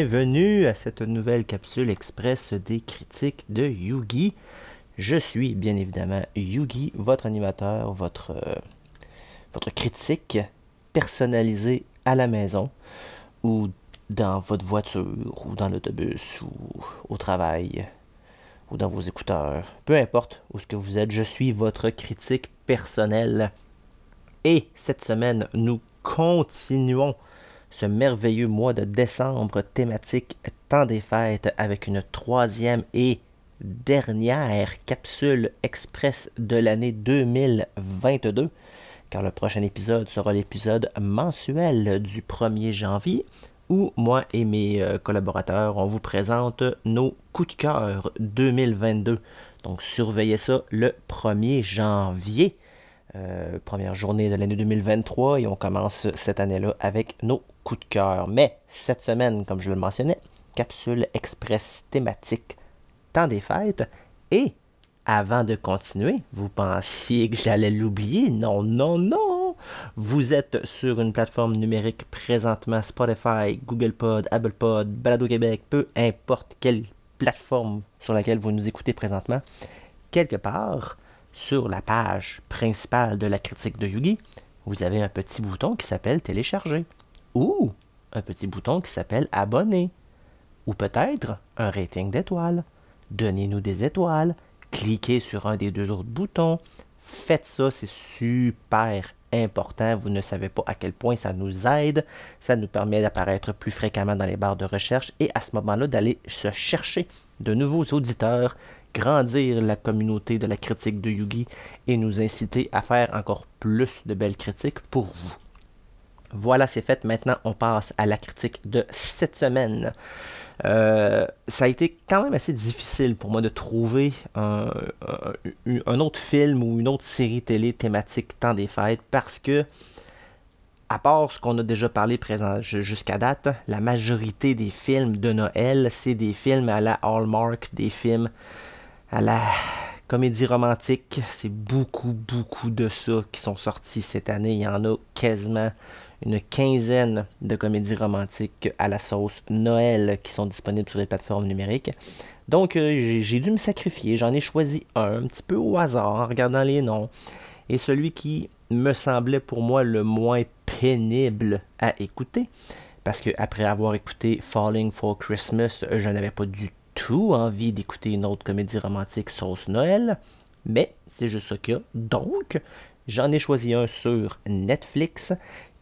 bienvenue à cette nouvelle capsule express des critiques de Yugi. Je suis bien évidemment Yugi, votre animateur, votre, euh, votre critique personnalisé à la maison ou dans votre voiture ou dans l'autobus ou au travail ou dans vos écouteurs. Peu importe où ce que vous êtes, je suis votre critique personnel. Et cette semaine, nous continuons ce merveilleux mois de décembre thématique Temps des fêtes avec une troisième et dernière capsule express de l'année 2022, car le prochain épisode sera l'épisode mensuel du 1er janvier, où moi et mes euh, collaborateurs, on vous présente nos coups de cœur 2022. Donc surveillez ça le 1er janvier. Euh, première journée de l'année 2023 et on commence cette année-là avec nos coups de cœur. Mais cette semaine, comme je le mentionnais, capsule express thématique temps des fêtes et avant de continuer, vous pensiez que j'allais l'oublier? Non, non, non! Vous êtes sur une plateforme numérique présentement Spotify, Google Pod, Apple Pod, Balado Québec, peu importe quelle plateforme sur laquelle vous nous écoutez présentement. Quelque part, sur la page principale de la critique de Yugi, vous avez un petit bouton qui s'appelle télécharger ou un petit bouton qui s'appelle abonner ou peut-être un rating d'étoiles. Donnez-nous des étoiles, cliquez sur un des deux autres boutons. Faites ça, c'est super important. Vous ne savez pas à quel point ça nous aide. Ça nous permet d'apparaître plus fréquemment dans les barres de recherche et à ce moment-là d'aller se chercher de nouveaux auditeurs grandir la communauté de la critique de Yugi et nous inciter à faire encore plus de belles critiques pour vous. Voilà, c'est fait. Maintenant, on passe à la critique de cette semaine. Euh, ça a été quand même assez difficile pour moi de trouver un, autre film ou une autre série télé thématique temps des fêtes parce que, à part ce qu'on a déjà parlé présent jusqu'à date, la majorité des films de Noël, c'est des films à la Hallmark, des films à la comédie romantique. C'est beaucoup, beaucoup de ça qui sont sortis cette année. Il y en a quasiment une quinzaine de comédies romantiques à la sauce Noël qui sont disponibles sur les plateformes numériques. Donc euh, j'ai dû me sacrifier. J'en ai choisi un, un petit peu au hasard en regardant les noms. Et celui qui me semblait pour moi le moins pénible à écouter, parce que après avoir écouté Falling for Christmas, je n'avais pas du envie d'écouter une autre comédie romantique sauce Noël, mais c'est juste ce qu'il. Donc, j'en ai choisi un sur Netflix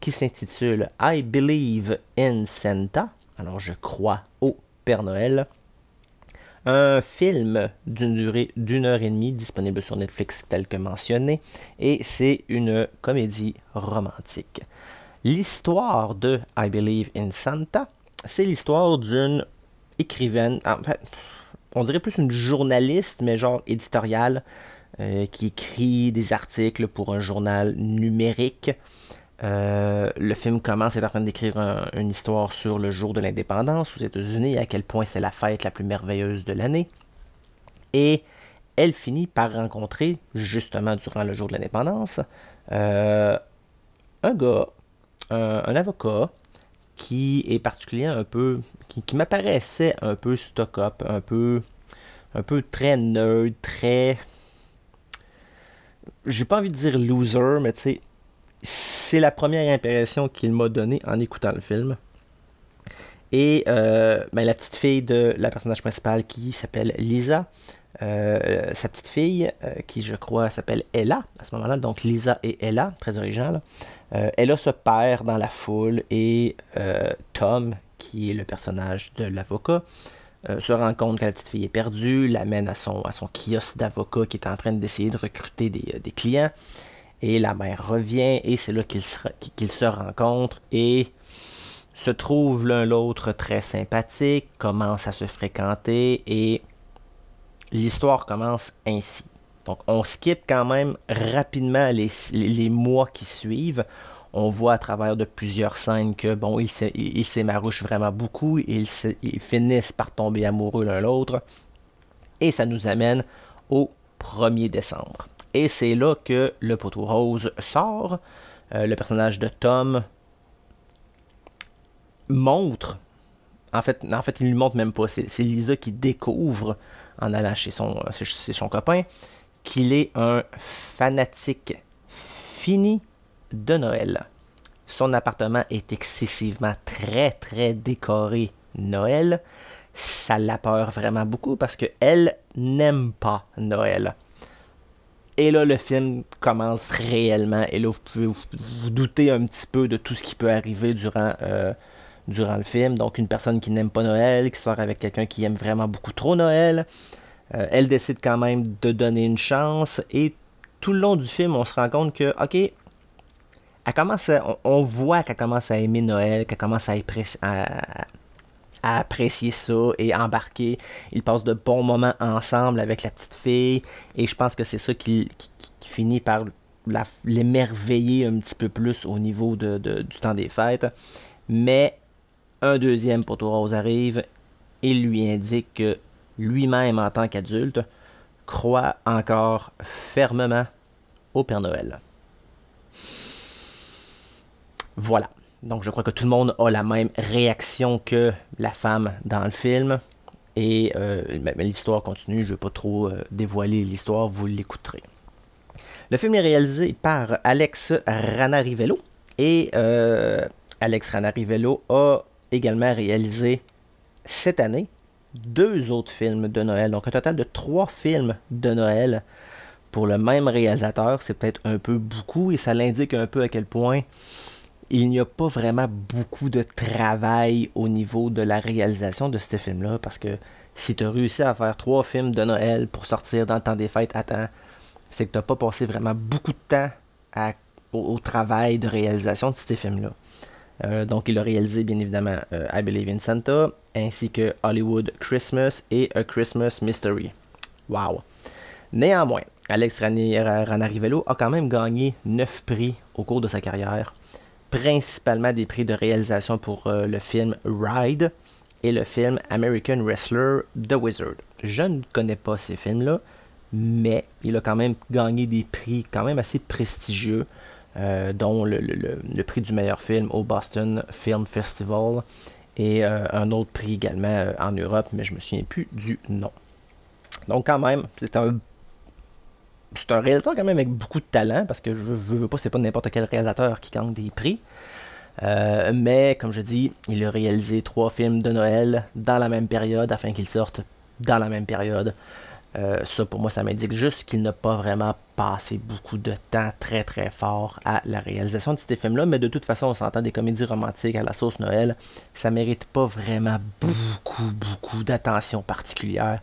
qui s'intitule I Believe in Santa. Alors, je crois au Père Noël. Un film d'une durée d'une heure et demie disponible sur Netflix tel que mentionné, et c'est une comédie romantique. L'histoire de I Believe in Santa, c'est l'histoire d'une écrivaine, en fait, on dirait plus une journaliste, mais genre éditoriale, euh, qui écrit des articles pour un journal numérique. Euh, le film commence, elle est en train d'écrire une histoire sur le jour de l'indépendance aux États-Unis, à quel point c'est la fête la plus merveilleuse de l'année. Et elle finit par rencontrer, justement durant le jour de l'indépendance, euh, un gars, un avocat, qui est particulier un peu, qui, m'apparaissait un peu stock-up, un peu, un peu très nerd, très, j'ai pas envie de dire loser, mais tu sais, c'est la première impression qu'il m'a donnée en écoutant le film. Et euh, ben, la petite fille de la personnage principale qui s'appelle Lisa, euh, sa petite fille, euh, qui je crois s'appelle Ella à ce moment-là, donc Lisa et Ella, très original. Euh, Ella se perd dans la foule et Tom, qui est le personnage de l'avocat, se rend compte que la petite fille est perdue, l'amène à son, à son kiosque d'avocat qui est en train d'essayer de recruter des, clients. Et la mère revient et c'est là qu'ils se, se rencontrent et se trouvent l'un l'autre très sympathiques, commencent à se fréquenter et l'histoire commence ainsi. Donc on skip quand même rapidement les, mois qui suivent. On voit à travers de plusieurs scènes que bon, ils s'émarouchent vraiment beaucoup, ils, ils finissent par tomber amoureux l'un l'autre. Et ça nous amène au 1er décembre. Et c'est là que le poteau rose sort. Euh, le personnage de Tom montre en fait, en fait, il lui montre même pas. C'est Lisa qui découvre, en allant chez son, chez son copain, qu'il est un fanatique fini de Noël. Son appartement est excessivement très très décoré Noël. Ça la peur vraiment beaucoup parce qu'elle n'aime pas Noël. Et là, le film commence réellement. Et là, vous pouvez vous, douter un petit peu de tout ce qui peut arriver durant, euh, durant le film. Donc, une personne qui n'aime pas Noël, qui sort avec quelqu'un qui aime vraiment beaucoup trop Noël. Euh, elle décide quand même de donner une chance. Et tout le long du film, on se rend compte que, OK, elle commence on, voit qu'elle commence à aimer Noël, qu'elle commence à, à, apprécier ça et embarquer. Ils passent de bons moments ensemble avec la petite fille. Et je pense que c'est ça qui, finit par l'émerveiller un petit peu plus au niveau du temps des fêtes. Mais un deuxième poteau rose arrive et lui indique que lui-même, en tant qu'adulte, croit encore fermement au Père Noël. Voilà. Donc je crois que tout le monde a la même réaction que la femme dans le film. Et euh, l'histoire continue, je ne vais pas trop euh, dévoiler l'histoire, vous l'écouterez. Le film est réalisé par Alex Ranarivello. Et euh, Alex Ranarivello a également réalisé cette année deux autres films de Noël. Donc un total de trois films de Noël pour le même réalisateur. C'est peut-être un peu beaucoup et ça l'indique un peu à quel point il n'y a pas vraiment beaucoup de travail au niveau de la réalisation de ce film-là, parce que si tu as réussi à faire trois films de Noël pour sortir dans le temps des fêtes à temps, c'est que tu n'as pas passé vraiment beaucoup de temps au, travail de réalisation de ces films-là. Euh, donc, il a réalisé bien évidemment euh, I Believe in Santa, ainsi que Hollywood Christmas et A Christmas Mystery. Wow! Néanmoins, Alex Ranarivello a quand même gagné 9 prix au cours de sa carrière principalement des prix de réalisation pour euh, le film Ride et le film American Wrestler The Wizard. Je ne connais pas ces films-là, mais il a quand même gagné des prix quand même assez prestigieux, euh, dont le, prix du meilleur film au Boston Film Festival et euh, un autre prix également en Europe, mais je me souviens plus du nom. Donc quand même, c'est un c'est un réalisateur quand même avec beaucoup de talent, parce que je veux, veux pas, c'est pas n'importe quel réalisateur qui gagne des prix. Euh, mais comme je dis, il a réalisé trois films de Noël dans la même période afin qu'ils sortent dans la même période. Euh, ça pour moi ça m'indique juste qu'il n'a pas vraiment passé beaucoup de temps très très fort à la réalisation de ces films-là, mais de toute façon on s'entend des comédies romantiques à la sauce Noël, ça mérite pas vraiment beaucoup beaucoup d'attention particulière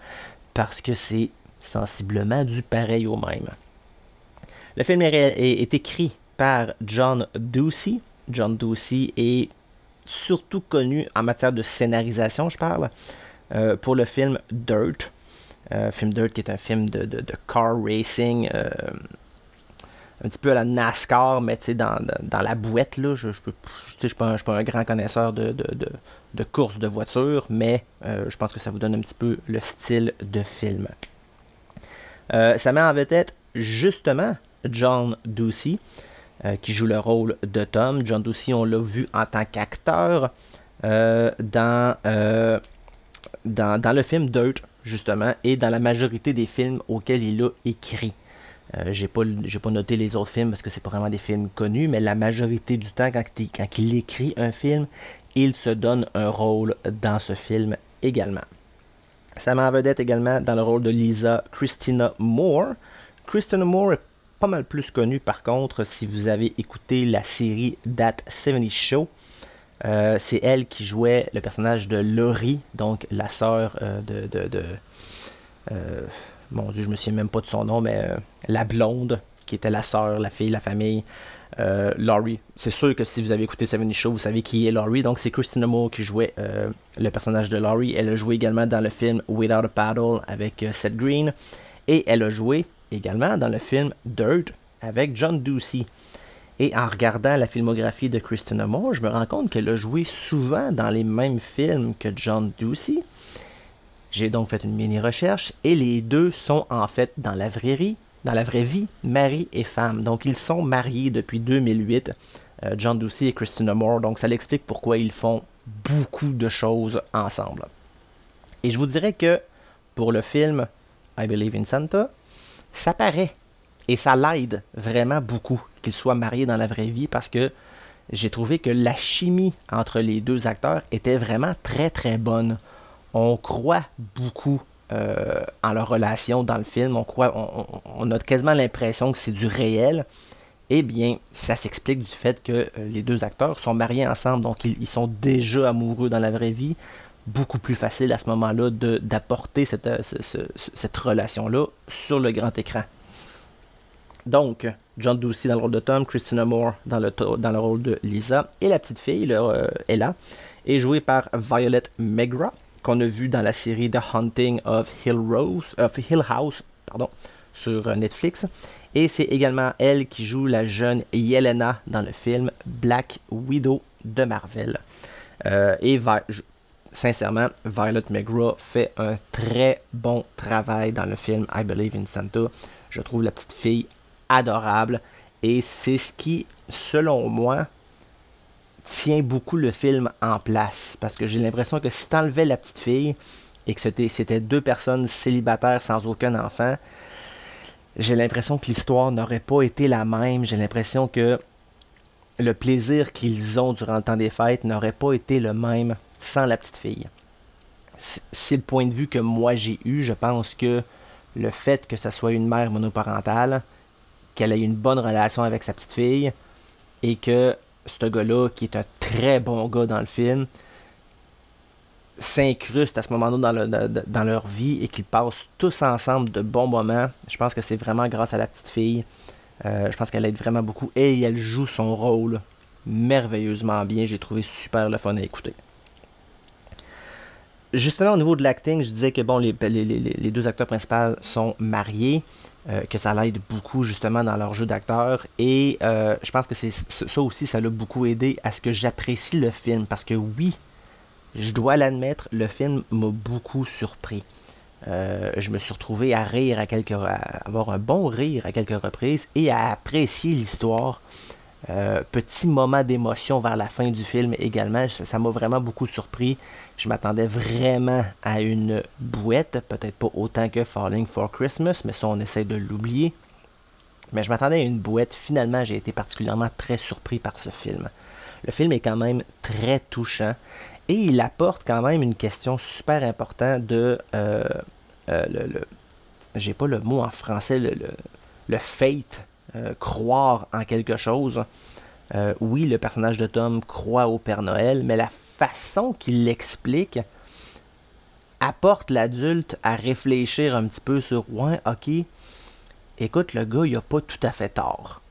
parce que c'est sensiblement du pareil au même. Le film est, écrit par John Ducey. John Ducey est surtout connu en matière de scénarisation, je parle, euh, pour le film Dirt. Euh, film Dirt qui est un film de, car racing, euh, un petit peu à la NASCAR, mais dans, dans la boîte. Là, je ne suis, pas un grand connaisseur de, de, de course de voiture, mais je pense que ça vous donne un petit peu le style de film. Euh, ça met en vedette justement John Ducey, euh, qui joue le rôle de Tom. John Ducey, on l'a vu en tant qu'acteur euh, dans, dans, le film Dirt, justement, et dans la majorité des films auxquels il a écrit. j'ai pas, pas noté les autres films parce que c'est pas vraiment des films connus, mais la majorité du temps, quand, il écrit un film, il se donne un rôle dans ce film également. Ça met en vedette également dans le rôle de Lisa Christina Moore. Christina Moore est pas mal plus connue par contre si vous avez écouté la série That 70 Show. Euh, c'est elle qui jouait le personnage de Laurie, donc la sœur euh, de. euh, mon Dieu, je me souviens même pas de son nom, mais la blonde, qui était la sœur, la fille, la famille Laurie. C'est sûr que si vous avez écouté Seven Show, vous savez qui est Laurie. Donc c'est Christina Moore qui jouait le personnage de Laurie. Elle a joué également dans le film Without a Paddle avec Seth Green. Et elle a joué également dans le film Dirt avec John Ducey. Et en regardant la filmographie de Christina Moore, je me rends compte qu'elle a joué souvent dans les mêmes films que John Ducey. J'ai donc fait une mini recherche et les deux sont en fait dans la vraie vie dans mari et femme. Donc ils sont mariés depuis 2008, euh, John Ducey et Christina Moore. Donc ça l'explique pourquoi ils font beaucoup de choses ensemble. Et je vous dirais que pour le film I Believe in Santa, ça paraît et ça l'aide vraiment beaucoup qu'il soit marié dans la vraie vie parce que j'ai trouvé que la chimie entre les deux acteurs était vraiment très très bonne. On croit beaucoup euh, en leur relation dans le film. On, a quasiment l'impression que c'est du réel. Eh bien, ça s'explique du fait que euh, les deux acteurs sont mariés ensemble, donc ils, sont déjà amoureux dans la vraie vie. Beaucoup plus facile à ce moment-là d'apporter cette, euh, cette relation-là sur le grand écran. Donc, John Ducey dans le rôle de Tom, Christina Moore dans le, rôle de Lisa, et la petite fille, là, Ella, est jouée par Violet Megra qu'on a vu dans la série The Hunting of Hill, Hill House sur euh, Netflix. Et c'est également elle qui joue la jeune Yelena dans le film Black Widow de Marvel. Euh, et sincèrement, Violet McGraw fait un très bon travail dans le film I Believe in Santa. Je trouve la petite fille adorable. Et c'est ce qui, selon moi, tient beaucoup le film en place. Parce que j'ai l'impression que si t'enlevais la petite fille et que c'était deux personnes célibataires sans aucun enfant, j'ai l'impression que l'histoire n'aurait pas été la même. J'ai l'impression que le plaisir qu'ils ont durant le temps des fêtes n'aurait pas été le même sans la petite fille. C'est le point de vue que moi j'ai eu. Je pense que le fait que ce soit une mère monoparentale, qu'elle ait une bonne relation avec sa petite fille et que ce gars-là, qui est un très bon gars dans le film, s'incruste à ce moment-là dans, leur vie et qu'ils passent tous ensemble de bons moments. Je pense que c'est vraiment grâce à la petite fille. Euh, je pense qu'elle aide vraiment beaucoup et elle joue son rôle merveilleusement bien. J'ai trouvé super le fun à écouter. Justement, au niveau de l'acting, je disais que bon, les, deux acteurs principaux sont mariés. Euh, que ça l'aide beaucoup justement dans leur jeu d'acteur. Et euh, je pense que c'est ça aussi, ça l'a beaucoup aidé à ce que j'apprécie le film. Parce que oui, je dois l'admettre, le film m'a beaucoup surpris. Euh, je me suis retrouvé à rire à quelques à avoir un bon rire à quelques reprises et à apprécier l'histoire. Euh, petit moment d'émotion vers la fin du film également. Ça m'a vraiment beaucoup surpris. Je m'attendais vraiment à une bouette, peut-être pas autant que Falling for Christmas, mais ça on essaie de l'oublier. Mais je m'attendais à une bouette. Finalement, j'ai été particulièrement très surpris par ce film. Le film est quand même très touchant et il apporte quand même une question super importante de euh, euh, le, j'ai pas le mot en français le, le, le faith euh, croire en quelque chose. Euh, oui, le personnage de Tom croit au Père Noël, mais la façon qu'il l'explique apporte l'adulte à réfléchir un petit peu sur ouais, ok, écoute, le gars, il a pas tout à fait tort.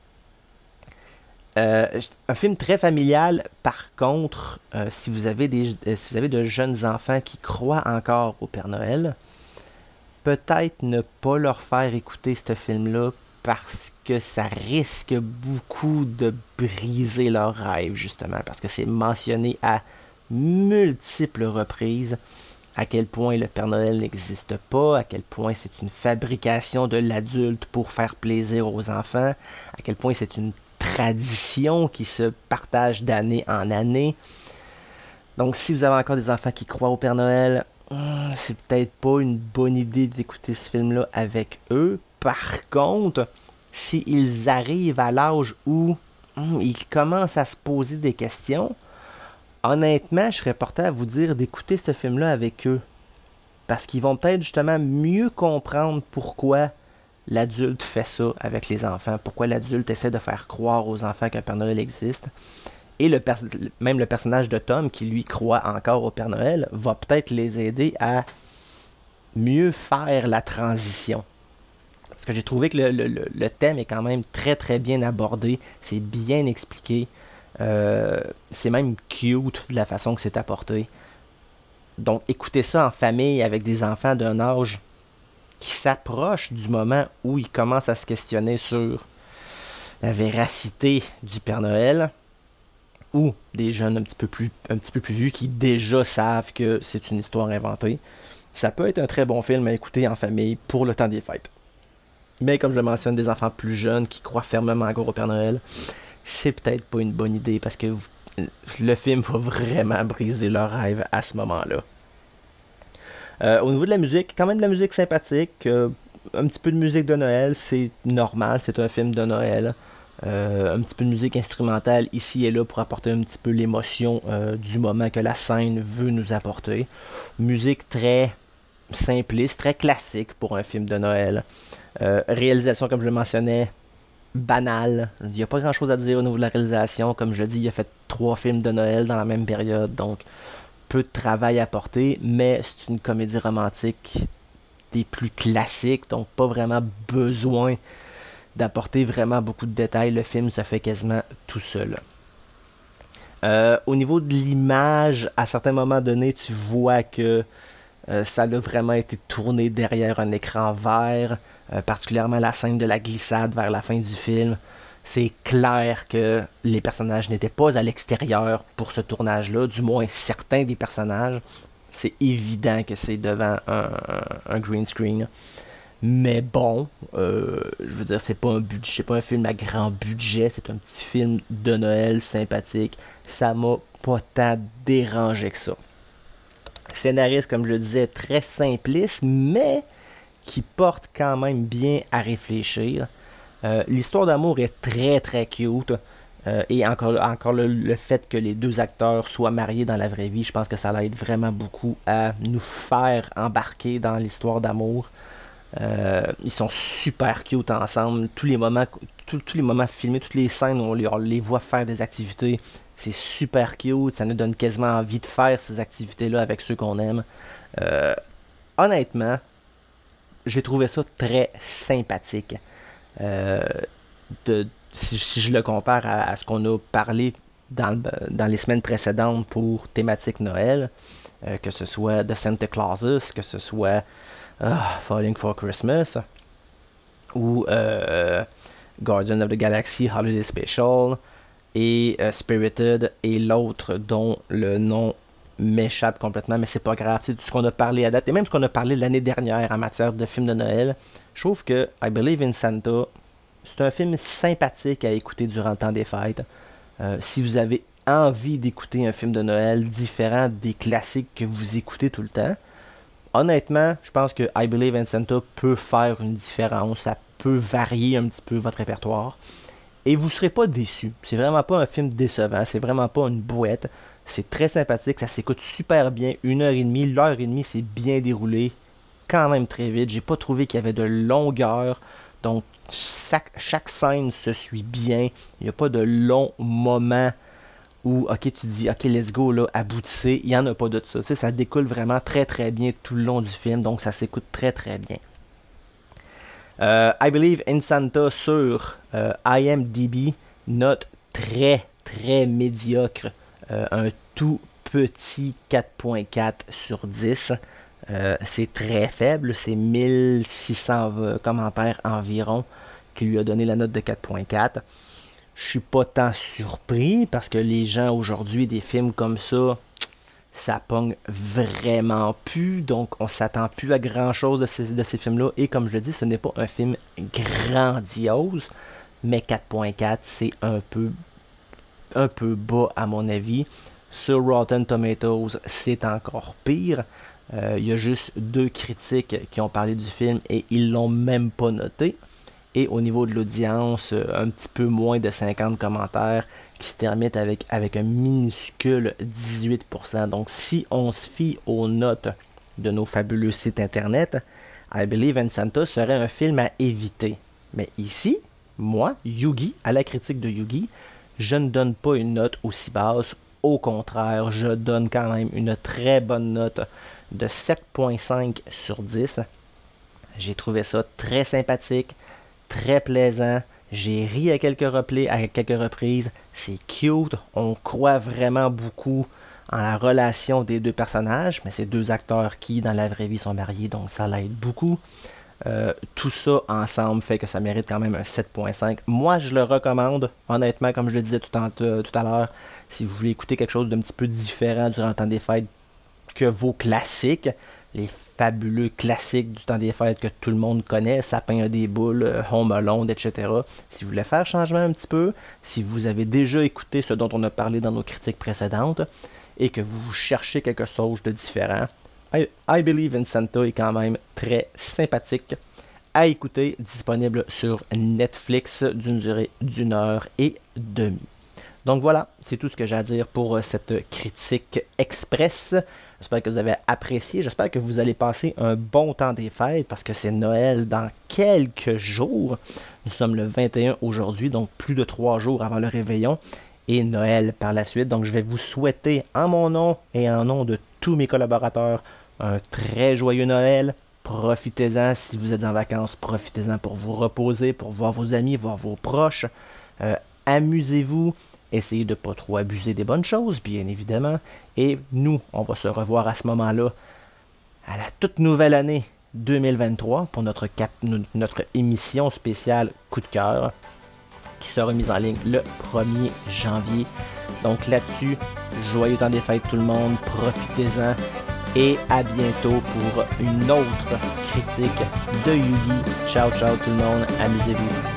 Euh, un film très familial, par contre, si, vous avez des, si vous avez de jeunes enfants qui croient encore au Père Noël, peut-être ne pas leur faire écouter ce film-là parce que ça risque beaucoup de briser leur rêve, justement, parce que c'est mentionné à multiples reprises à quel point le Père Noël n'existe pas, à quel point c'est une fabrication de l'adulte pour faire plaisir aux enfants, à quel point c'est une tradition qui se partage d'année en année. Donc si vous avez encore des enfants qui croient au Père Noël, hmm, c'est peut-être pas une bonne idée d'écouter ce film-là avec eux par contre, s'ils arrivent à l'âge où hmm, ils commencent à se poser des questions, honnêtement, je serais porté à vous dire d'écouter ce film-là avec eux. Parce qu'ils vont peut-être justement mieux comprendre pourquoi l'adulte fait ça avec les enfants, pourquoi l'adulte essaie de faire croire aux enfants qu'un Père Noël existe. Et même le personnage de Tom, qui lui croit encore au Père Noël, va peut-être les aider à mieux faire la transition. Parce que j'ai trouvé que le, thème est quand même très très bien abordé. C'est bien expliqué. Euh, c'est même cute de la façon que c'est apporté. Donc écoutez ça en famille avec des enfants d'un âge qui s'approche du moment où ils commencent à se questionner sur la véracité du Père Noël ou des jeunes un petit peu plus un petit peu plus vieux qui déjà savent que c'est une histoire inventée. Ça peut être un très bon film à écouter en famille pour le temps des fêtes. Mais comme je le mentionne, des enfants plus jeunes qui croient fermement encore au Père Noël, c'est peut-être pas une bonne idée parce que le film va vraiment briser leur rêve à ce moment-là. Euh, au niveau de la musique, quand même de la musique sympathique, euh, un petit peu de musique de Noël, c'est normal, c'est un film de Noël. un petit peu de musique instrumentale ici et là pour apporter un petit peu l'émotion du moment que la scène veut nous apporter. Musique très simpliste, très classique pour un film de Noël. réalisation, comme je le mentionnais, banal. Il n'y a pas grand chose à dire au niveau de la réalisation. Comme je dis, il a fait trois films de Noël dans la même période, donc peu de travail à porter, mais c'est une comédie romantique des plus classiques, donc pas vraiment besoin d'apporter vraiment beaucoup de détails. Le film se fait quasiment tout seul. Euh, au niveau de l'image, à certains moments donnés, tu vois que euh, ça a vraiment été tourné derrière un écran vert. Euh, particulièrement la scène de la glissade vers la fin du film. C'est clair que les personnages n'étaient pas à l'extérieur pour ce tournage-là, du moins certains des personnages. C'est évident que c'est devant un, green screen. Mais bon, euh, je veux dire, c'est pas un budget, pas un film à grand budget, c'est un petit film de Noël sympathique. Ça m'a pas tant dérangé que ça. Scénariste, comme je disais, très simpliste, mais qui porte quand même bien à réfléchir. Euh, l'histoire d'amour est très très cute. Euh, et encore, le, fait que les deux acteurs soient mariés dans la vraie vie, je pense que ça aide vraiment beaucoup à nous faire embarquer dans l'histoire d'amour. Euh, ils sont super cute ensemble. Tous les moments, tous les moments filmés, toutes les scènes, on les, on les voit faire des activités. C'est super cute. Ça nous donne quasiment envie de faire ces activités-là avec ceux qu'on aime. honnêtement, j'ai trouvé ça très sympathique. Euh, si, je le compare à, ce qu'on a parlé dans, les semaines précédentes pour thématique Noël, euh, que ce soit The Santa Clauses, que ce soit ah, Falling for Christmas, ou euh, Guardian of the Galaxy Holiday Special, et Spirited, et l'autre dont le nom m'échappe complètement, mais c'est pas grave. C'est tout ce qu'on a parlé à date, et même ce qu'on a parlé l'année dernière en matière de films de Noël. Je trouve que I Believe in Santa, c'est un film sympathique à écouter durant le temps des fêtes. Euh, si vous avez envie d'écouter un film de Noël différent des classiques que vous écoutez tout le temps, honnêtement, je pense que I Believe in Santa peut faire une différence. Ça peut varier un petit peu votre répertoire. Et vous ne serez pas déçu. C'est vraiment pas un film décevant. C'est vraiment pas une bouette. C'est très sympathique, ça s'écoute super bien. Une heure et demie, l'heure et demie, c'est bien déroulé. Quand même très vite. J'ai pas trouvé qu'il y avait de longueur. Donc, chaque, scène se suit bien. Il n'y a pas de long moment où, ok, tu dis, ok, let's go, là, aboutissez. Il n'y en a pas de ça. Ça découle vraiment très très bien tout le long du film. Donc, ça s'écoute très très bien. Euh, I Believe in Santa sur IMDb, note très très médiocre. Euh, un tout petit 4.4 sur 10. Euh, c'est très faible, c'est 1600 commentaires environ qui lui a donné la note de 4.4. Je suis pas tant surpris parce que les gens aujourd'hui, des films comme ça, ça pogne vraiment plus. Donc on s'attend plus à grand chose de ces, de ces films-là. Et comme je dis, ce n'est pas un film grandiose, mais 4.4, c'est un peu un peu bas à mon avis. Sur Rotten Tomatoes, c'est encore pire. Euh, il y a juste deux critiques qui ont parlé du film et ils l'ont même pas noté. Et au niveau de l'audience, euh, un petit peu moins de 50 commentaires qui se terminent avec, un minuscule 18%. Donc si on se fie aux notes de nos fabuleux sites internet, I Believe in Santa serait un film à éviter. Mais ici, moi, Yugi, à la critique de Yugi, je ne donne pas une note aussi basse. Au contraire, je donne quand même une très bonne note de 7.5 sur 10. J'ai trouvé ça très sympathique, très plaisant. J'ai ri à quelques, à quelques reprises. C'est cute. On croit vraiment beaucoup en la relation des deux personnages, mais c'est deux acteurs qui, dans la vraie vie, sont mariés, donc ça l'aide beaucoup. Euh, tout ça ensemble fait que ça mérite quand même un 7.5. Moi, je le recommande, honnêtement, comme je le disais tout, euh, tout à l'heure, si vous voulez écouter quelque chose d'un petit peu différent durant le temps des fêtes que vos classiques, les fabuleux classiques du temps des fêtes que tout le monde connaît, Sapin à des boules, euh, Home Alone, etc. Si vous voulez faire changement un petit peu, si vous avez déjà écouté ce dont on a parlé dans nos critiques précédentes et que vous cherchez quelque chose de différent, I, Believe in Santa est quand même très sympathique à écouter, disponible sur Netflix d'une durée d'une heure et demie. Donc voilà, c'est tout ce que j'ai à dire pour cette critique express. J'espère que vous avez apprécié. J'espère que vous allez passer un bon temps des fêtes parce que c'est Noël dans quelques jours. Nous sommes le 21 aujourd'hui, donc plus de trois jours avant le réveillon et Noël par la suite. Donc je vais vous souhaiter en mon nom et en nom de tous mes collaborateurs un très joyeux Noël. Profitez-en si vous êtes en vacances, profitez-en pour vous reposer, pour voir vos amis, voir vos proches. Euh, amusez-vous, Essayez de ne pas trop abuser des bonnes choses, bien évidemment. Et nous, on va se revoir à ce moment-là, à la toute nouvelle année 2023, pour notre, notre émission spéciale Coup de cœur, qui sera mise en ligne le 1er janvier. Donc là-dessus, joyeux temps des fêtes tout le monde, profitez-en et à bientôt pour une autre critique de Yugi. Ciao ciao tout le monde, amusez-vous.